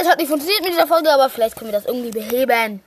es hat nicht funktioniert mit dieser Folge, aber vielleicht können wir das irgendwie beheben.